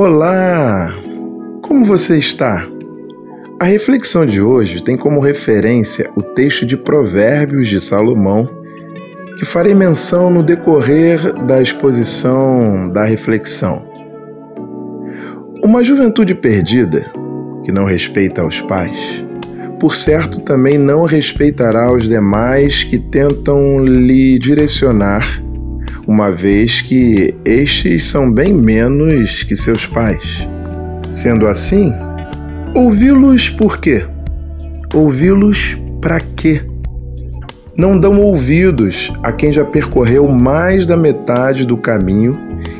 Olá! Como você está? A reflexão de hoje tem como referência o texto de Provérbios de Salomão, que farei menção no decorrer da exposição da reflexão. Uma juventude perdida, que não respeita os pais, por certo também não respeitará os demais que tentam lhe direcionar uma vez que estes são bem menos que seus pais. Sendo assim, ouvi-los por quê? Ouvi-los para quê? Não dão ouvidos a quem já percorreu mais da metade do caminho,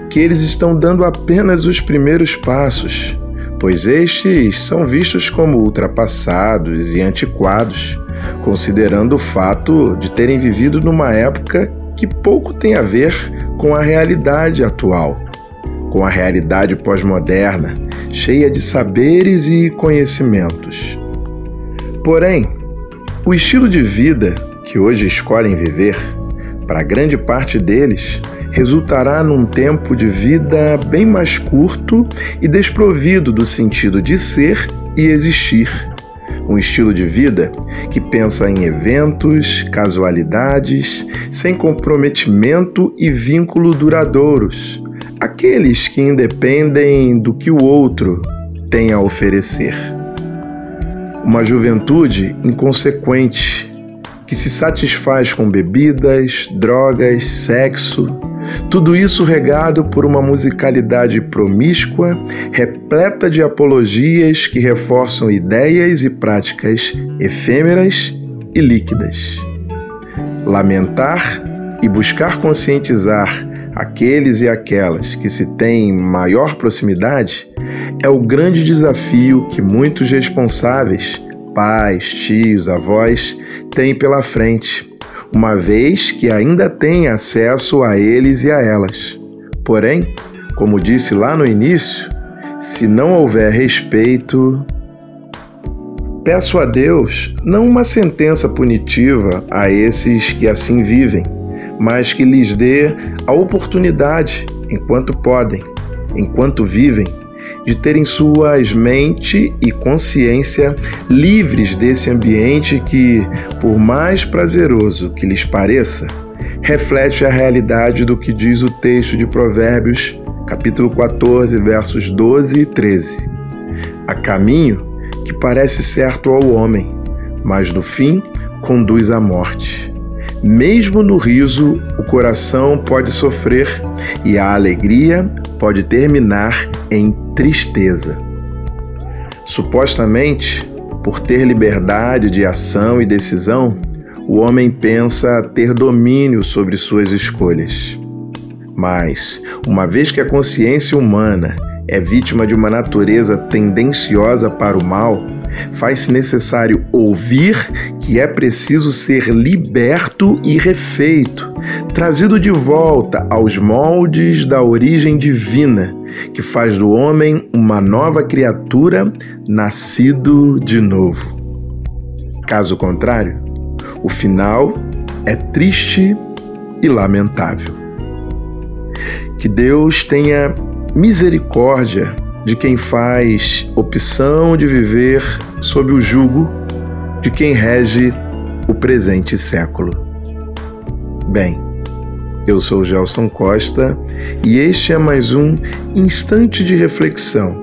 que eles estão dando apenas os primeiros passos, pois estes são vistos como ultrapassados e antiquados, considerando o fato de terem vivido numa época que pouco tem a ver com a realidade atual, com a realidade pós-moderna, cheia de saberes e conhecimentos. Porém, o estilo de vida que hoje escolhem viver, para grande parte deles, resultará num tempo de vida bem mais curto e desprovido do sentido de ser e existir um estilo de vida que pensa em eventos, casualidades, sem comprometimento e vínculo duradouros, aqueles que independem do que o outro tem a oferecer. Uma juventude inconsequente que se satisfaz com bebidas, drogas, sexo, tudo isso regado por uma musicalidade promíscua, repleta de apologias que reforçam ideias e práticas efêmeras e líquidas. Lamentar e buscar conscientizar aqueles e aquelas que se têm maior proximidade é o grande desafio que muitos responsáveis, pais, tios, avós, têm pela frente uma vez que ainda tem acesso a eles e a elas. Porém, como disse lá no início, se não houver respeito, peço a Deus não uma sentença punitiva a esses que assim vivem, mas que lhes dê a oportunidade, enquanto podem, enquanto vivem, de terem suas mente e consciência livres desse ambiente que, por mais prazeroso que lhes pareça, reflete a realidade do que diz o texto de Provérbios, capítulo 14, versos 12 e 13. Há caminho que parece certo ao homem, mas no fim conduz à morte. Mesmo no riso, o coração pode sofrer e a alegria pode terminar em tristeza. Supostamente, por ter liberdade de ação e decisão, o homem pensa ter domínio sobre suas escolhas. Mas, uma vez que a consciência humana é vítima de uma natureza tendenciosa para o mal, faz-se necessário ouvir que é preciso ser liberto e refeito, trazido de volta aos moldes da origem divina, que faz do homem uma nova criatura, nascido de novo. Caso contrário, o final é triste e lamentável. Que Deus tenha misericórdia de quem faz opção de viver sob o jugo de quem rege o presente século. Bem, eu sou Gelson Costa e este é mais um instante de reflexão,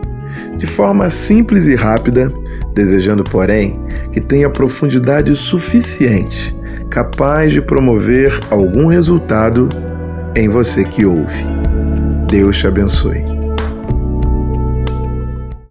de forma simples e rápida, desejando, porém, que tenha profundidade suficiente, capaz de promover algum resultado em você que ouve. Deus te abençoe.